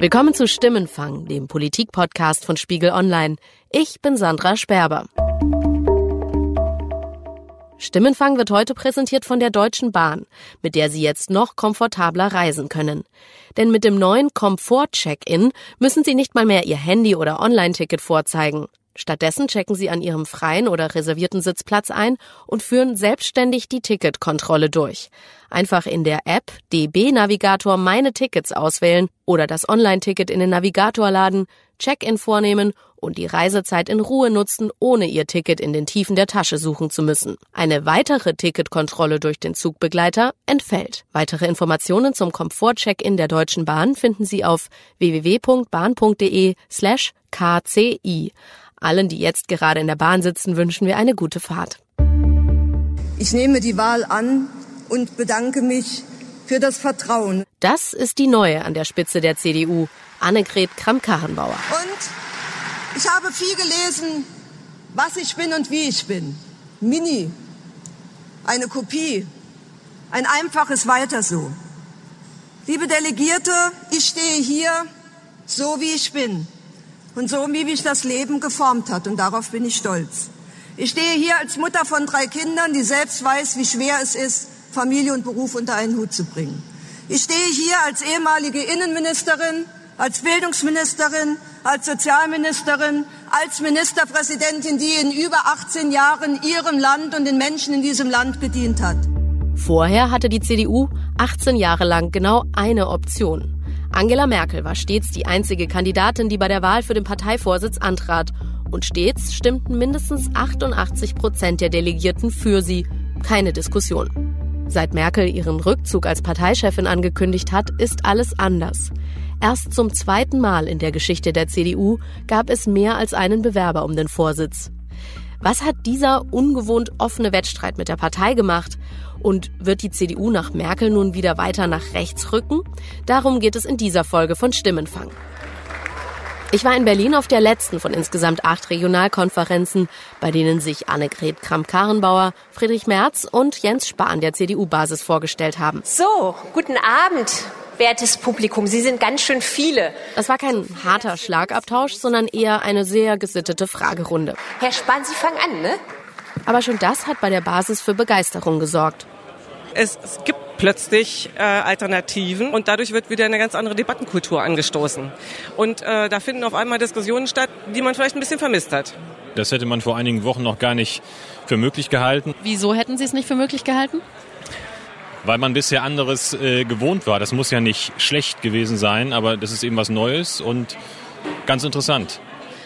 Willkommen zu Stimmenfang, dem Politik-Podcast von Spiegel Online. Ich bin Sandra Sperber. Stimmenfang wird heute präsentiert von der Deutschen Bahn, mit der Sie jetzt noch komfortabler reisen können. Denn mit dem neuen Komfort-Check-In müssen Sie nicht mal mehr Ihr Handy oder Online-Ticket vorzeigen. Stattdessen checken Sie an Ihrem freien oder reservierten Sitzplatz ein und führen selbstständig die Ticketkontrolle durch. Einfach in der App DB Navigator Meine Tickets auswählen oder das Online-Ticket in den Navigator laden, Check-in vornehmen und die Reisezeit in Ruhe nutzen, ohne Ihr Ticket in den Tiefen der Tasche suchen zu müssen. Eine weitere Ticketkontrolle durch den Zugbegleiter entfällt. Weitere Informationen zum Komfort-Check-in der Deutschen Bahn finden Sie auf www.bahn.de slash kci. Allen, die jetzt gerade in der Bahn sitzen, wünschen wir eine gute Fahrt. Ich nehme die Wahl an und bedanke mich für das Vertrauen. Das ist die Neue an der Spitze der CDU, Annegret Kramp-Karrenbauer. Und ich habe viel gelesen, was ich bin und wie ich bin. Mini, eine Kopie, ein einfaches Weiter so. Liebe Delegierte, ich stehe hier so, wie ich bin und so, wie mich das Leben geformt hat. Und darauf bin ich stolz. Ich stehe hier als Mutter von drei Kindern, die selbst weiß, wie schwer es ist, Familie und Beruf unter einen Hut zu bringen. Ich stehe hier als ehemalige Innenministerin, als Bildungsministerin, als Sozialministerin, als Ministerpräsidentin, die in über 18 Jahren ihrem Land und den Menschen in diesem Land gedient hat. Vorher hatte die CDU 18 Jahre lang genau eine Option. Angela Merkel war stets die einzige Kandidatin, die bei der Wahl für den Parteivorsitz antrat. Und stets stimmten mindestens 88 Prozent der Delegierten für sie. Keine Diskussion. Seit Merkel ihren Rückzug als Parteichefin angekündigt hat, ist alles anders. Erst zum zweiten Mal in der Geschichte der CDU gab es mehr als einen Bewerber um den Vorsitz. Was hat dieser ungewohnt offene Wettstreit mit der Partei gemacht? Und wird die CDU nach Merkel nun wieder weiter nach rechts rücken? Darum geht es in dieser Folge von Stimmenfang. Ich war in Berlin auf der letzten von insgesamt acht Regionalkonferenzen, bei denen sich Annegret Kramp-Karrenbauer, Friedrich Merz und Jens Spahn der CDU-Basis vorgestellt haben. So, guten Abend, wertes Publikum. Sie sind ganz schön viele. Das war kein harter Schlagabtausch, sondern eher eine sehr gesittete Fragerunde. Herr Spahn, Sie fangen an, ne? Aber schon das hat bei der Basis für Begeisterung gesorgt. Es, es gibt plötzlich äh, Alternativen und dadurch wird wieder eine ganz andere Debattenkultur angestoßen. Und äh, da finden auf einmal Diskussionen statt, die man vielleicht ein bisschen vermisst hat. Das hätte man vor einigen Wochen noch gar nicht für möglich gehalten. Wieso hätten Sie es nicht für möglich gehalten? Weil man bisher anderes äh, gewohnt war. Das muss ja nicht schlecht gewesen sein, aber das ist eben was Neues und ganz interessant.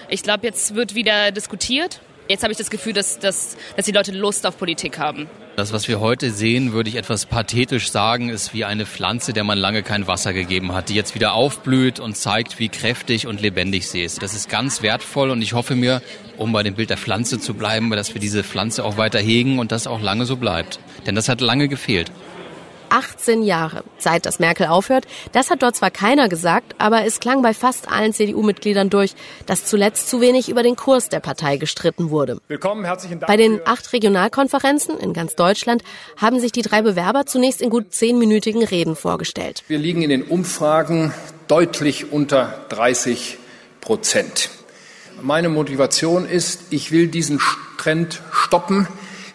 Ich glaube, jetzt wird wieder diskutiert Jetzt habe ich das Gefühl, dass, dass, dass die Leute Lust auf Politik haben. Das, was wir heute sehen, würde ich etwas pathetisch sagen, ist wie eine Pflanze, der man lange kein Wasser gegeben hat, die jetzt wieder aufblüht und zeigt, wie kräftig und lebendig sie ist. Das ist ganz wertvoll und ich hoffe mir, um bei dem Bild der Pflanze zu bleiben, dass wir diese Pflanze auch weiter hegen und das auch lange so bleibt. Denn das hat lange gefehlt. 18 Jahre, seit das Merkel aufhört. Das hat dort zwar keiner gesagt, aber es klang bei fast allen CDU-Mitgliedern durch, dass zuletzt zu wenig über den Kurs der Partei gestritten wurde. Willkommen, herzlichen Dank. Bei den acht Regionalkonferenzen in ganz Deutschland haben sich die drei Bewerber zunächst in gut zehnminütigen Reden vorgestellt. Wir liegen in den Umfragen deutlich unter 30 Prozent. Meine Motivation ist, ich will diesen Trend stoppen.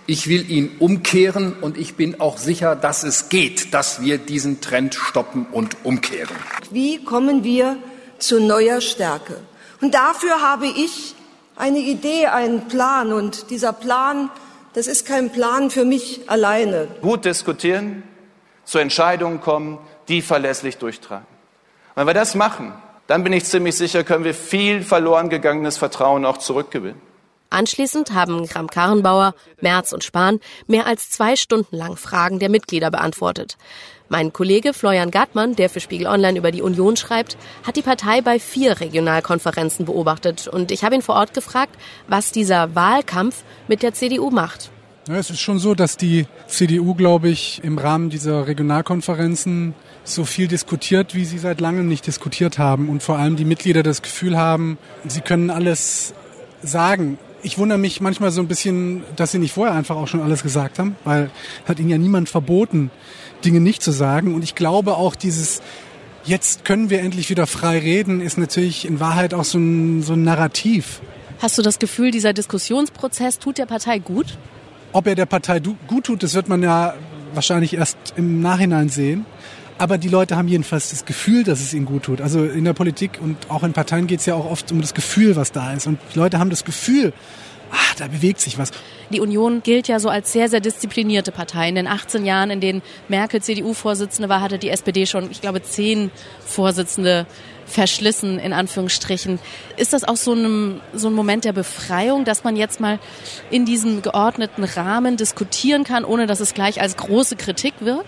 Ich will ihn umkehren und ich bin auch sicher, dass es geht, dass wir diesen Trend stoppen und umkehren. Wie kommen wir zu neuer Stärke? Und dafür habe ich eine Idee, einen Plan. Und dieser Plan, das ist kein Plan für mich alleine. Gut diskutieren, zu Entscheidungen kommen, die verlässlich durchtragen. Wenn wir das machen, dann bin ich ziemlich sicher, können wir viel verloren gegangenes Vertrauen auch zurückgewinnen. Anschließend haben Kram-Karrenbauer, Merz und Spahn mehr als zwei Stunden lang Fragen der Mitglieder beantwortet. Mein Kollege Florian Gartmann, der für Spiegel Online über die Union schreibt, hat die Partei bei vier Regionalkonferenzen beobachtet und ich habe ihn vor Ort gefragt, was dieser Wahlkampf mit der CDU macht. Ja, es ist schon so, dass die CDU, glaube ich, im Rahmen dieser Regionalkonferenzen so viel diskutiert, wie sie seit langem nicht diskutiert haben und vor allem die Mitglieder das Gefühl haben, sie können alles sagen ich wundere mich manchmal so ein bisschen, dass sie nicht vorher einfach auch schon alles gesagt haben, weil hat ihnen ja niemand verboten, Dinge nicht zu sagen. Und ich glaube auch dieses, jetzt können wir endlich wieder frei reden, ist natürlich in Wahrheit auch so ein, so ein Narrativ. Hast du das Gefühl, dieser Diskussionsprozess tut der Partei gut? Ob er der Partei gut tut, das wird man ja wahrscheinlich erst im Nachhinein sehen. Aber die Leute haben jedenfalls das Gefühl, dass es ihnen gut tut. Also in der Politik und auch in Parteien geht es ja auch oft um das Gefühl, was da ist. Und die Leute haben das Gefühl, ah, da bewegt sich was. Die Union gilt ja so als sehr, sehr disziplinierte Partei. In den 18 Jahren, in denen Merkel CDU-Vorsitzende war, hatte die SPD schon, ich glaube, zehn Vorsitzende verschlissen, in Anführungsstrichen. Ist das auch so ein, so ein Moment der Befreiung, dass man jetzt mal in diesem geordneten Rahmen diskutieren kann, ohne dass es gleich als große Kritik wirkt?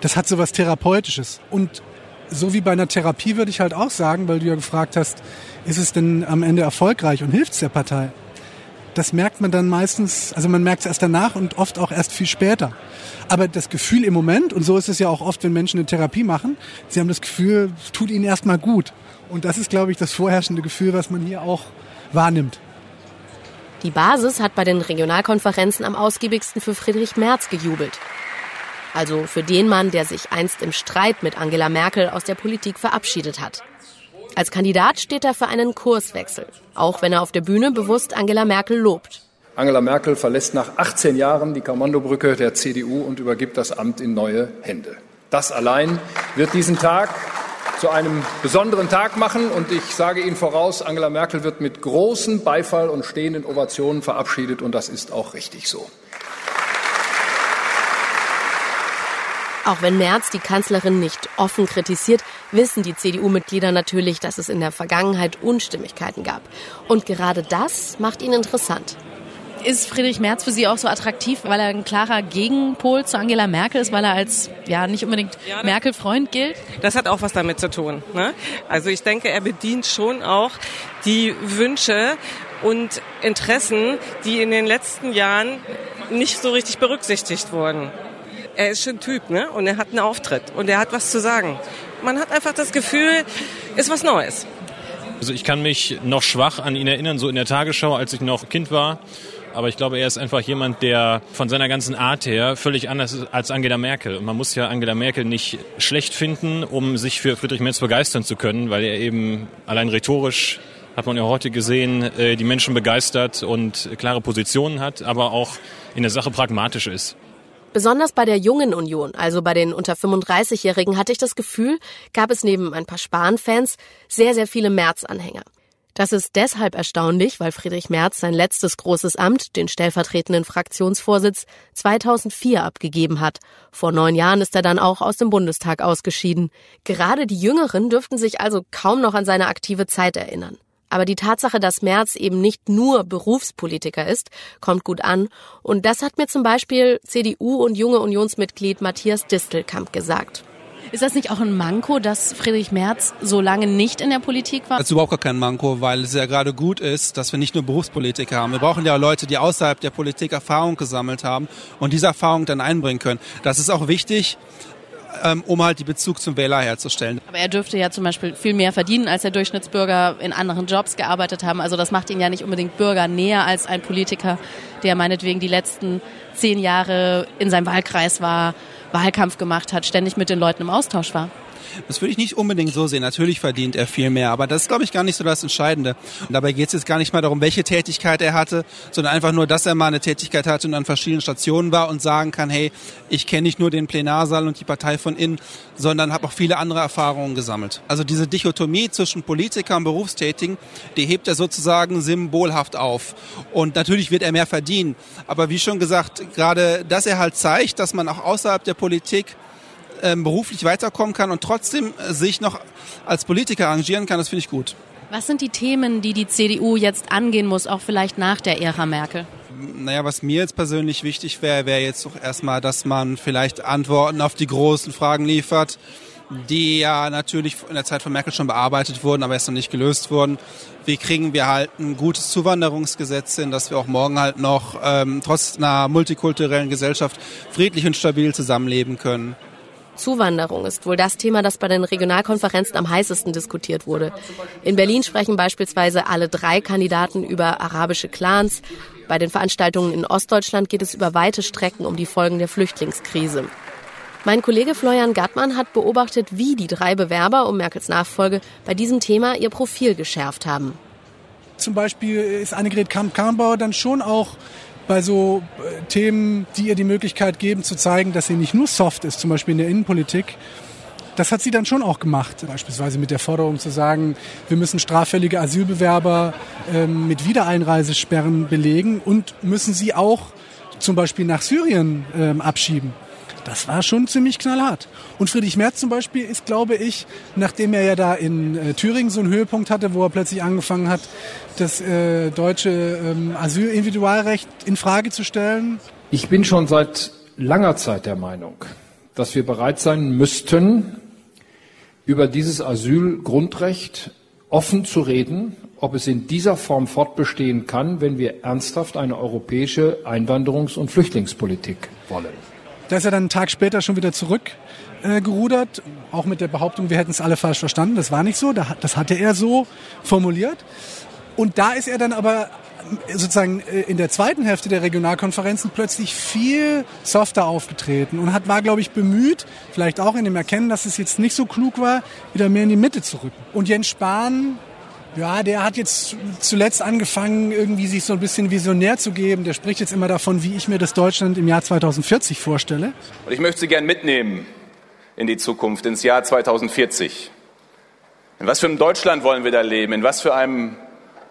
Das hat so was Therapeutisches. Und so wie bei einer Therapie würde ich halt auch sagen, weil du ja gefragt hast, ist es denn am Ende erfolgreich und hilft es der Partei? das merkt man dann meistens, also man merkt es erst danach und oft auch erst viel später. Aber das Gefühl im Moment, und so ist es ja auch oft, wenn Menschen eine Therapie machen, sie haben das Gefühl, es tut ihnen erstmal gut. Und das ist, glaube ich, das vorherrschende Gefühl, was man hier auch wahrnimmt. Die Basis hat bei den Regionalkonferenzen am ausgiebigsten für Friedrich Merz gejubelt. Also für den Mann, der sich einst im Streit mit Angela Merkel aus der Politik verabschiedet hat. Als Kandidat steht er für einen Kurswechsel, auch wenn er auf der Bühne bewusst Angela Merkel lobt. Angela Merkel verlässt nach 18 Jahren die Kommandobrücke der CDU und übergibt das Amt in neue Hände. Das allein wird diesen Tag zu einem besonderen Tag machen. Und ich sage Ihnen voraus, Angela Merkel wird mit großem Beifall und stehenden Ovationen verabschiedet. Und das ist auch richtig so. Auch wenn Merz die Kanzlerin nicht offen kritisiert, wissen die CDU-Mitglieder natürlich, dass es in der Vergangenheit Unstimmigkeiten gab. Und gerade das macht ihn interessant. Ist Friedrich Merz für Sie auch so attraktiv, weil er ein klarer Gegenpol zu Angela Merkel ist, weil er als ja nicht unbedingt ja, Merkel-Freund gilt? Das hat auch was damit zu tun. Ne? Also ich denke, er bedient schon auch die Wünsche und Interessen, die in den letzten Jahren nicht so richtig berücksichtigt wurden er ist schon Typ, ne? Und er hat einen Auftritt und er hat was zu sagen. Man hat einfach das Gefühl, ist was Neues. Also ich kann mich noch schwach an ihn erinnern, so in der Tagesschau, als ich noch Kind war. Aber ich glaube, er ist einfach jemand, der von seiner ganzen Art her völlig anders ist als Angela Merkel. Und man muss ja Angela Merkel nicht schlecht finden, um sich für Friedrich Merz begeistern zu können, weil er eben allein rhetorisch hat man ja heute gesehen, äh, die Menschen begeistert und klare Positionen hat, aber auch in der Sache pragmatisch ist. Besonders bei der jungen Union, also bei den unter 35-Jährigen, hatte ich das Gefühl, gab es neben ein paar Spahn-Fans sehr, sehr viele Merz-Anhänger. Das ist deshalb erstaunlich, weil Friedrich Merz sein letztes großes Amt, den stellvertretenden Fraktionsvorsitz, 2004 abgegeben hat. Vor neun Jahren ist er dann auch aus dem Bundestag ausgeschieden. Gerade die Jüngeren dürften sich also kaum noch an seine aktive Zeit erinnern. Aber die Tatsache, dass Merz eben nicht nur Berufspolitiker ist, kommt gut an. Und das hat mir zum Beispiel CDU und junge Unionsmitglied Matthias Distelkamp gesagt. Ist das nicht auch ein Manko, dass Friedrich Merz so lange nicht in der Politik war? Das ist überhaupt gar kein Manko, weil es ja gerade gut ist, dass wir nicht nur Berufspolitiker haben. Wir brauchen ja Leute, die außerhalb der Politik Erfahrung gesammelt haben und diese Erfahrung dann einbringen können. Das ist auch wichtig, ähm, um halt die Bezug zum Wähler herzustellen. Aber er dürfte ja zum Beispiel viel mehr verdienen als der Durchschnittsbürger in anderen Jobs gearbeitet haben. Also das macht ihn ja nicht unbedingt Bürger näher als ein Politiker, der meinetwegen die letzten zehn Jahre in seinem Wahlkreis war, Wahlkampf gemacht hat, ständig mit den Leuten im Austausch war. Das würde ich nicht unbedingt so sehen. Natürlich verdient er viel mehr, aber das ist, glaube ich, gar nicht so das Entscheidende. Und dabei geht es jetzt gar nicht mal darum, welche Tätigkeit er hatte, sondern einfach nur, dass er mal eine Tätigkeit hatte und an verschiedenen Stationen war und sagen kann, hey, ich kenne nicht nur den Plenarsaal und die Partei von innen, sondern habe auch viele andere Erfahrungen gesammelt. Also diese Dichotomie zwischen Politiker und Berufstätigen, die hebt er sozusagen symbolhaft auf. Und natürlich wird er mehr verdienen. Aber wie schon gesagt, gerade, dass er halt zeigt, dass man auch außerhalb der Politik ähm, beruflich weiterkommen kann und trotzdem äh, sich noch als Politiker arrangieren kann, das finde ich gut. Was sind die Themen, die die CDU jetzt angehen muss, auch vielleicht nach der Ära Merkel? Naja, was mir jetzt persönlich wichtig wäre, wäre jetzt doch erstmal, dass man vielleicht Antworten auf die großen Fragen liefert, die ja natürlich in der Zeit von Merkel schon bearbeitet wurden, aber erst noch nicht gelöst wurden. Wie kriegen wir halt ein gutes Zuwanderungsgesetz hin, dass wir auch morgen halt noch ähm, trotz einer multikulturellen Gesellschaft friedlich und stabil zusammenleben können? Zuwanderung ist wohl das Thema, das bei den Regionalkonferenzen am heißesten diskutiert wurde. In Berlin sprechen beispielsweise alle drei Kandidaten über arabische Clans. Bei den Veranstaltungen in Ostdeutschland geht es über weite Strecken um die Folgen der Flüchtlingskrise. Mein Kollege Florian Gattmann hat beobachtet, wie die drei Bewerber um Merkels Nachfolge bei diesem Thema ihr Profil geschärft haben. Zum Beispiel ist Annegret Kramp-Karrenbauer dann schon auch bei so äh, Themen, die ihr die Möglichkeit geben, zu zeigen, dass sie nicht nur soft ist, zum Beispiel in der Innenpolitik. Das hat sie dann schon auch gemacht, beispielsweise mit der Forderung zu sagen, wir müssen straffällige Asylbewerber ähm, mit Wiedereinreisesperren belegen und müssen sie auch zum Beispiel nach Syrien ähm, abschieben. Das war schon ziemlich knallhart. Und Friedrich Merz zum Beispiel ist, glaube ich, nachdem er ja da in äh, Thüringen so einen Höhepunkt hatte, wo er plötzlich angefangen hat, das äh, deutsche ähm, Asylindividualrecht in Frage zu stellen. Ich bin schon seit langer Zeit der Meinung, dass wir bereit sein müssten, über dieses Asylgrundrecht offen zu reden, ob es in dieser Form fortbestehen kann, wenn wir ernsthaft eine europäische Einwanderungs- und Flüchtlingspolitik wollen. Da ist er dann einen Tag später schon wieder zurückgerudert, äh, auch mit der Behauptung, wir hätten es alle falsch verstanden. Das war nicht so, das hatte er so formuliert. Und da ist er dann aber äh, sozusagen äh, in der zweiten Hälfte der Regionalkonferenzen plötzlich viel softer aufgetreten und hat, war, glaube ich, bemüht, vielleicht auch in dem Erkennen, dass es jetzt nicht so klug war, wieder mehr in die Mitte zu rücken. Und Jens Spahn ja, der hat jetzt zuletzt angefangen, irgendwie sich so ein bisschen visionär zu geben. Der spricht jetzt immer davon, wie ich mir das Deutschland im Jahr 2040 vorstelle. Und ich möchte Sie gern mitnehmen in die Zukunft, ins Jahr 2040. In was für einem Deutschland wollen wir da leben? In was für einem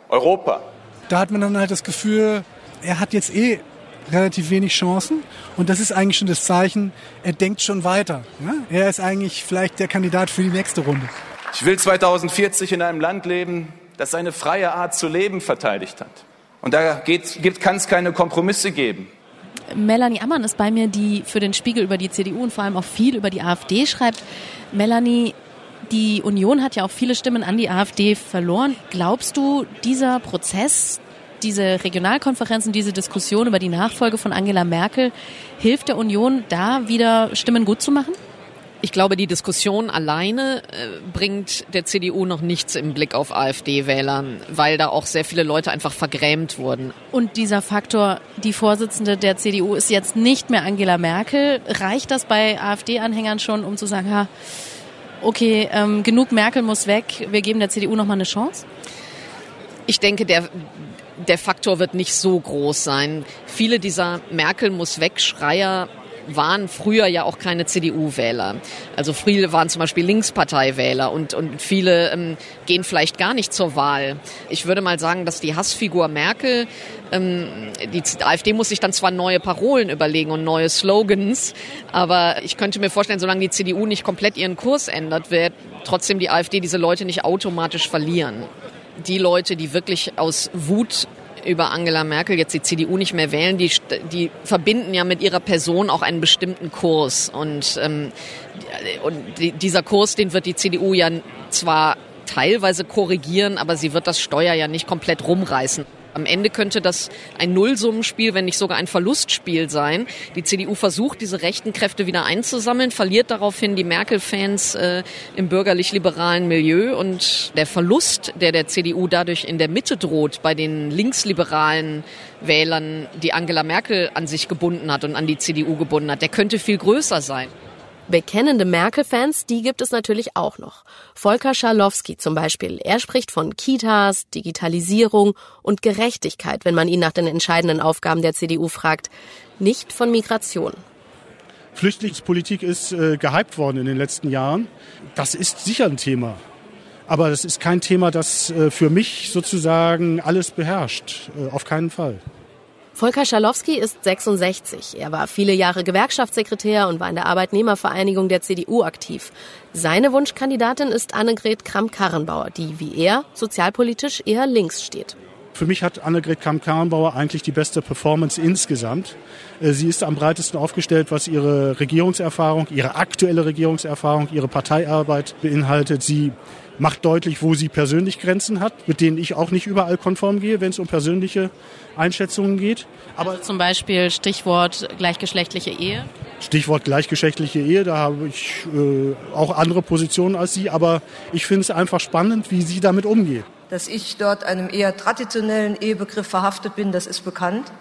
Europa? Da hat man dann halt das Gefühl, er hat jetzt eh relativ wenig Chancen. Und das ist eigentlich schon das Zeichen, er denkt schon weiter. Er ist eigentlich vielleicht der Kandidat für die nächste Runde. Ich will 2040 in einem Land leben, das seine freie Art zu leben verteidigt hat. Und da kann es keine Kompromisse geben. Melanie Ammann ist bei mir, die für den Spiegel über die CDU und vor allem auch viel über die AfD schreibt. Melanie, die Union hat ja auch viele Stimmen an die AfD verloren. Glaubst du, dieser Prozess, diese Regionalkonferenzen, diese Diskussion über die Nachfolge von Angela Merkel hilft der Union, da wieder Stimmen gut zu machen? Ich glaube, die Diskussion alleine äh, bringt der CDU noch nichts im Blick auf AfD-Wählern, weil da auch sehr viele Leute einfach vergrämt wurden. Und dieser Faktor, die Vorsitzende der CDU ist jetzt nicht mehr Angela Merkel. Reicht das bei AfD-Anhängern schon, um zu sagen, ha, okay, ähm, genug Merkel muss weg, wir geben der CDU noch mal eine Chance? Ich denke, der, der Faktor wird nicht so groß sein. Viele dieser Merkel muss weg Schreier waren früher ja auch keine CDU-Wähler. Also viele waren zum Beispiel Linkspartei-Wähler und, und viele ähm, gehen vielleicht gar nicht zur Wahl. Ich würde mal sagen, dass die Hassfigur Merkel, ähm, die AfD muss sich dann zwar neue Parolen überlegen und neue Slogans, aber ich könnte mir vorstellen, solange die CDU nicht komplett ihren Kurs ändert, wird trotzdem die AfD diese Leute nicht automatisch verlieren die Leute, die wirklich aus Wut über Angela Merkel jetzt die CDU nicht mehr wählen, die, die verbinden ja mit ihrer Person auch einen bestimmten Kurs. Und, ähm, und dieser Kurs, den wird die CDU ja zwar teilweise korrigieren, aber sie wird das Steuer ja nicht komplett rumreißen. Am Ende könnte das ein Nullsummenspiel, wenn nicht sogar ein Verlustspiel sein. Die CDU versucht, diese rechten Kräfte wieder einzusammeln, verliert daraufhin die Merkel-Fans äh, im bürgerlich-liberalen Milieu und der Verlust, der der CDU dadurch in der Mitte droht, bei den linksliberalen Wählern, die Angela Merkel an sich gebunden hat und an die CDU gebunden hat, der könnte viel größer sein. Bekennende Merkel-Fans, die gibt es natürlich auch noch. Volker Scharlowski zum Beispiel. Er spricht von Kitas, Digitalisierung und Gerechtigkeit, wenn man ihn nach den entscheidenden Aufgaben der CDU fragt. Nicht von Migration. Flüchtlingspolitik ist äh, gehypt worden in den letzten Jahren. Das ist sicher ein Thema. Aber das ist kein Thema, das äh, für mich sozusagen alles beherrscht. Äh, auf keinen Fall. Volker Schalowski ist 66. Er war viele Jahre Gewerkschaftssekretär und war in der Arbeitnehmervereinigung der CDU aktiv. Seine Wunschkandidatin ist Annegret Kramp-Karrenbauer, die wie er sozialpolitisch eher links steht. Für mich hat Annegret Kramp-Karrenbauer eigentlich die beste Performance insgesamt. Äh, sie ist am breitesten aufgestellt, was ihre Regierungserfahrung, ihre aktuelle Regierungserfahrung, ihre Parteiarbeit beinhaltet. Sie macht deutlich, wo sie persönlich Grenzen hat, mit denen ich auch nicht überall konform gehe, wenn es um persönliche Einschätzungen geht. Aber also zum Beispiel Stichwort gleichgeschlechtliche Ehe? Stichwort gleichgeschlechtliche Ehe, da habe ich äh, auch andere Positionen als Sie, aber ich finde es einfach spannend, wie sie damit umgeht. Dass ich dort einem eher traditionellen Ehebegriff verhaftet bin, das ist bekannt.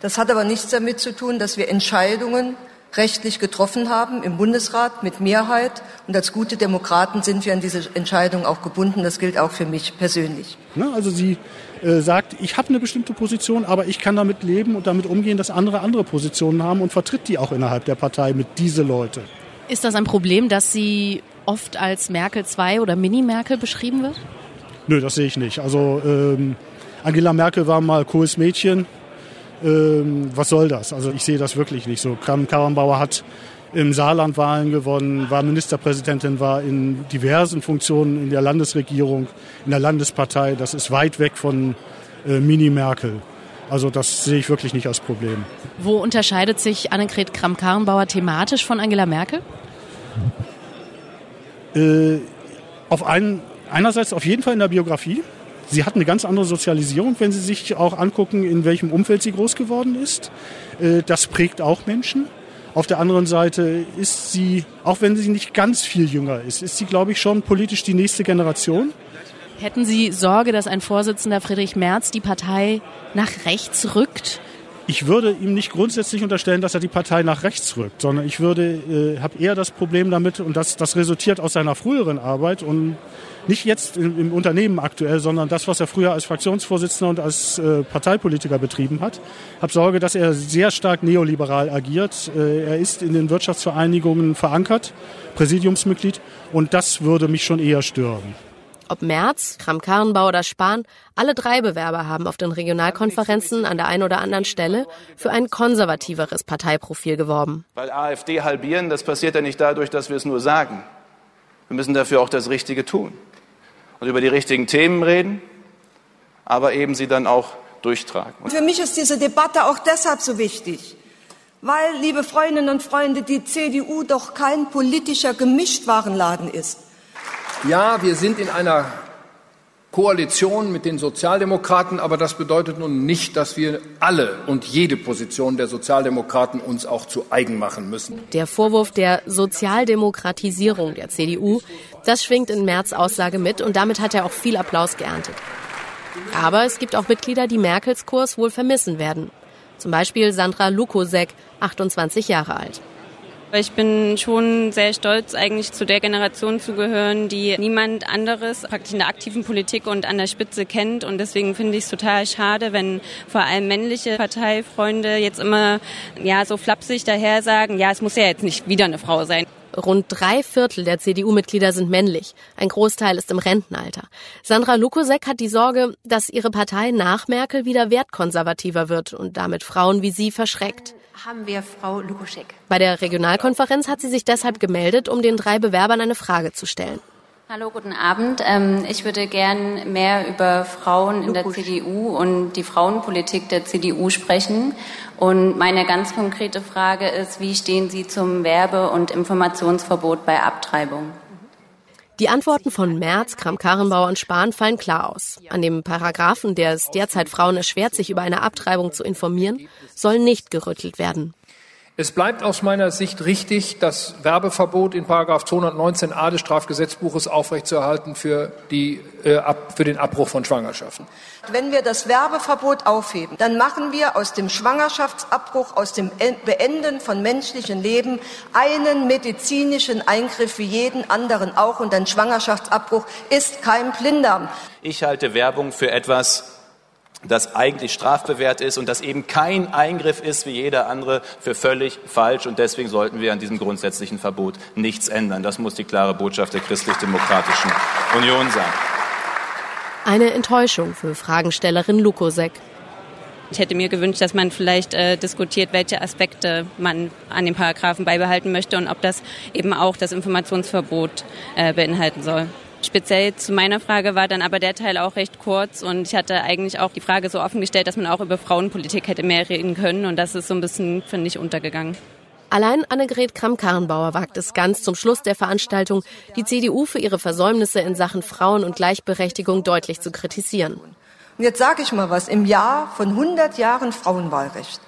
Das hat aber nichts damit zu tun, dass wir Entscheidungen rechtlich getroffen haben im Bundesrat mit Mehrheit. Und als gute Demokraten sind wir an diese Entscheidung auch gebunden. Das gilt auch für mich persönlich. Ne, also sie äh, sagt, ich habe eine bestimmte Position, aber ich kann damit leben und damit umgehen, dass andere andere Positionen haben und vertritt die auch innerhalb der Partei mit diese Leute. Ist das ein Problem, dass sie oft als Merkel 2 oder Mini-Merkel beschrieben wird? Nö, das sehe ich nicht. Also ähm, Angela Merkel war mal cooles Mädchen. Ähm, was soll das? Also ich sehe das wirklich nicht so. Kram Karrenbauer hat im Saarland Wahlen gewonnen, war Ministerpräsidentin, war in diversen Funktionen in der Landesregierung, in der Landespartei. Das ist weit weg von äh, Mini Merkel. Also das sehe ich wirklich nicht als Problem. Wo unterscheidet sich Annegret Kramp-Karrenbauer thematisch von Angela Merkel? Äh, auf einen, einerseits auf jeden Fall in der Biografie. Sie hat eine ganz andere Sozialisierung, wenn Sie sich auch angucken, in welchem Umfeld sie groß geworden ist. Äh, das prägt auch Menschen. Auf der anderen Seite ist sie, auch wenn sie nicht ganz viel jünger ist, ist sie, glaube ich, schon politisch die nächste Generation. Hätten Sie Sorge, dass ein Vorsitzender Friedrich Merz die Partei nach rechts rückt? Ich würde ihm nicht grundsätzlich unterstellen, dass er die Partei nach rechts rückt, sondern ich würde, äh, habe eher das Problem damit, und das, das resultiert aus seiner früheren Arbeit und nicht jetzt im, im Unternehmen aktuell, sondern das, was er früher als Fraktionsvorsitzender und als äh, Parteipolitiker betrieben hat. Habe Sorge, dass er sehr stark neoliberal agiert. Äh, er ist in den Wirtschaftsvereinigungen verankert, Präsidiumsmitglied, und das würde mich schon eher stören. Ob Merz, Kramp-Karrenbauer oder Spahn, alle drei Bewerber haben auf den Regionalkonferenzen an der einen oder anderen Stelle für ein konservativeres Parteiprofil geworben. Weil AfD halbieren, das passiert ja nicht dadurch, dass wir es nur sagen. Wir müssen dafür auch das Richtige tun und über die richtigen Themen reden, aber eben sie dann auch durchtragen. Und für mich ist diese Debatte auch deshalb so wichtig, weil, liebe Freundinnen und Freunde, die CDU doch kein politischer Gemischtwarenladen ist. Ja, wir sind in einer Koalition mit den Sozialdemokraten, aber das bedeutet nun nicht, dass wir alle und jede Position der Sozialdemokraten uns auch zu eigen machen müssen. Der Vorwurf der Sozialdemokratisierung der CDU, das schwingt in Merz Aussage mit und damit hat er auch viel Applaus geerntet. Aber es gibt auch Mitglieder, die Merkels Kurs wohl vermissen werden. Zum Beispiel Sandra Lukosek, 28 Jahre alt. Ich bin schon sehr stolz, eigentlich zu der Generation zu gehören, die niemand anderes praktisch in der aktiven Politik und an der Spitze kennt. Und deswegen finde ich es total schade, wenn vor allem männliche Parteifreunde jetzt immer ja so flapsig daher sagen, ja, es muss ja jetzt nicht wieder eine Frau sein. Rund drei Viertel der CDU-Mitglieder sind männlich. Ein Großteil ist im Rentenalter. Sandra Lukosek hat die Sorge, dass ihre Partei nach Merkel wieder wertkonservativer wird und damit Frauen wie sie verschreckt haben wir Frau Lukoschek. Bei der Regionalkonferenz hat sie sich deshalb gemeldet, um den drei Bewerbern eine Frage zu stellen. Hallo, guten Abend. Ähm, ich würde gern mehr über Frauen in der CDU und die Frauenpolitik der CDU sprechen. Und meine ganz konkrete Frage ist, wie stehen Sie zum Werbe- und Informationsverbot bei Abtreibung? Die Antworten von Merz, Kramp-Karrenbauer und Spahn fallen klar aus. An dem Paragraphen, der es derzeit Frauen erschwert, sich über eine Abtreibung zu informieren, soll nicht gerüttelt werden. Es bleibt aus meiner Sicht richtig, das Werbeverbot in 219a des Strafgesetzbuches aufrechtzuerhalten für, die, äh, ab, für den Abbruch von Schwangerschaften. Wenn wir das Werbeverbot aufheben, dann machen wir aus dem Schwangerschaftsabbruch, aus dem Beenden von menschlichen Leben einen medizinischen Eingriff wie jeden anderen auch. Und ein Schwangerschaftsabbruch ist kein Blinddarm. Ich halte Werbung für etwas, das eigentlich strafbewehrt ist und das eben kein Eingriff ist wie jeder andere für völlig falsch. Und deswegen sollten wir an diesem grundsätzlichen Verbot nichts ändern. Das muss die klare Botschaft der christlich-demokratischen Union sein. Eine Enttäuschung für Fragenstellerin Lukosek. Ich hätte mir gewünscht, dass man vielleicht äh, diskutiert, welche Aspekte man an den Paragraphen beibehalten möchte und ob das eben auch das Informationsverbot äh, beinhalten soll. Speziell zu meiner Frage war dann aber der Teil auch recht kurz und ich hatte eigentlich auch die Frage so offen gestellt, dass man auch über Frauenpolitik hätte mehr reden können und das ist so ein bisschen, finde ich, untergegangen. Allein Annegret Kramp-Karrenbauer wagt es ganz zum Schluss der Veranstaltung, die CDU für ihre Versäumnisse in Sachen Frauen- und Gleichberechtigung deutlich zu kritisieren. Und jetzt sage ich mal was, im Jahr von 100 Jahren Frauenwahlrecht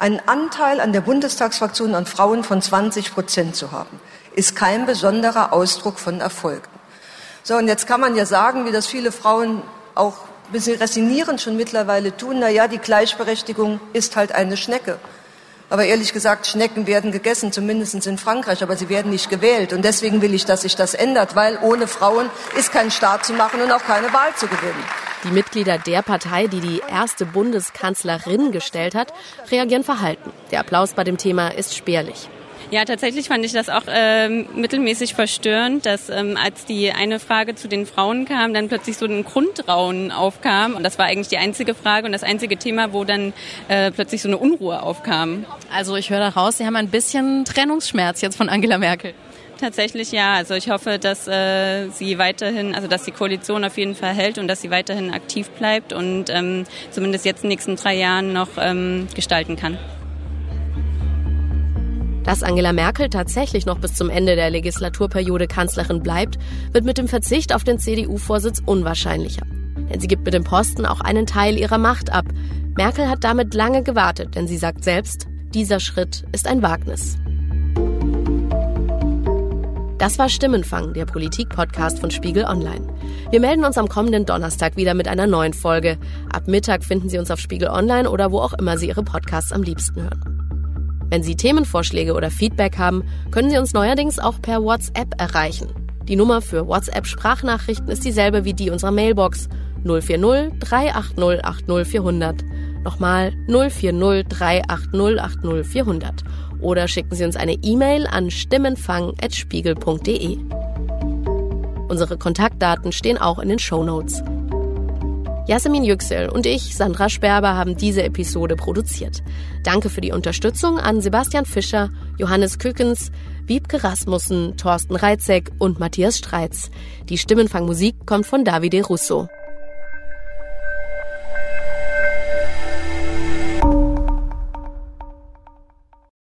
einen Anteil an der Bundestagsfraktion an Frauen von 20 Prozent zu haben, ist kein besonderer Ausdruck von Erfolg. So, und jetzt kann man ja sagen, wie das viele Frauen auch ein bisschen resignierend schon mittlerweile tun, na ja, die Gleichberechtigung ist halt eine Schnecke. Aber ehrlich gesagt, Schnecken werden gegessen, zumindest in Frankreich, aber sie werden nicht gewählt. Und deswegen will ich, dass sich das ändert, weil ohne Frauen ist kein Staat zu machen und auch keine Wahl zu gewinnen. Die Mitglieder der Partei, die die erste Bundeskanzlerin gestellt hat, reagieren verhalten. Der Applaus bei dem Thema ist spärlich. Ja, tatsächlich fand ich das auch ähm, mittelmäßig verstörend, dass ähm, als die eine Frage zu den Frauen kam, dann plötzlich so ein Grundraunen aufkam. Und das war eigentlich die einzige Frage und das einzige Thema, wo dann äh, plötzlich so eine Unruhe aufkam. Also ich höre daraus, Sie haben ein bisschen Trennungsschmerz jetzt von Angela Merkel. Tatsächlich ja. Also ich hoffe, dass äh, sie weiterhin, also dass die Koalition auf jeden Fall hält und dass sie weiterhin aktiv bleibt und ähm, zumindest jetzt in den nächsten drei Jahren noch ähm, gestalten kann. Dass Angela Merkel tatsächlich noch bis zum Ende der Legislaturperiode Kanzlerin bleibt, wird mit dem Verzicht auf den CDU-Vorsitz unwahrscheinlicher. Denn sie gibt mit dem Posten auch einen Teil ihrer Macht ab. Merkel hat damit lange gewartet, denn sie sagt selbst, dieser Schritt ist ein Wagnis. Das war Stimmenfang, der Politik-Podcast von Spiegel Online. Wir melden uns am kommenden Donnerstag wieder mit einer neuen Folge. Ab Mittag finden Sie uns auf Spiegel Online oder wo auch immer Sie Ihre Podcasts am liebsten hören. Wenn Sie Themenvorschläge oder Feedback haben, können Sie uns neuerdings auch per WhatsApp erreichen. Die Nummer für WhatsApp-Sprachnachrichten ist dieselbe wie die unserer Mailbox 040 380 80 400. Nochmal 040 380 80 400. Oder schicken Sie uns eine E-Mail an stimmenfang.spiegel.de. Unsere Kontaktdaten stehen auch in den Show Notes. Jasmin Yüksel und ich, Sandra Sperber, haben diese Episode produziert. Danke für die Unterstützung an Sebastian Fischer, Johannes Kückens, Wiebke Rasmussen, Thorsten Reitzek und Matthias Streitz. Die Stimmenfangmusik kommt von Davide Russo.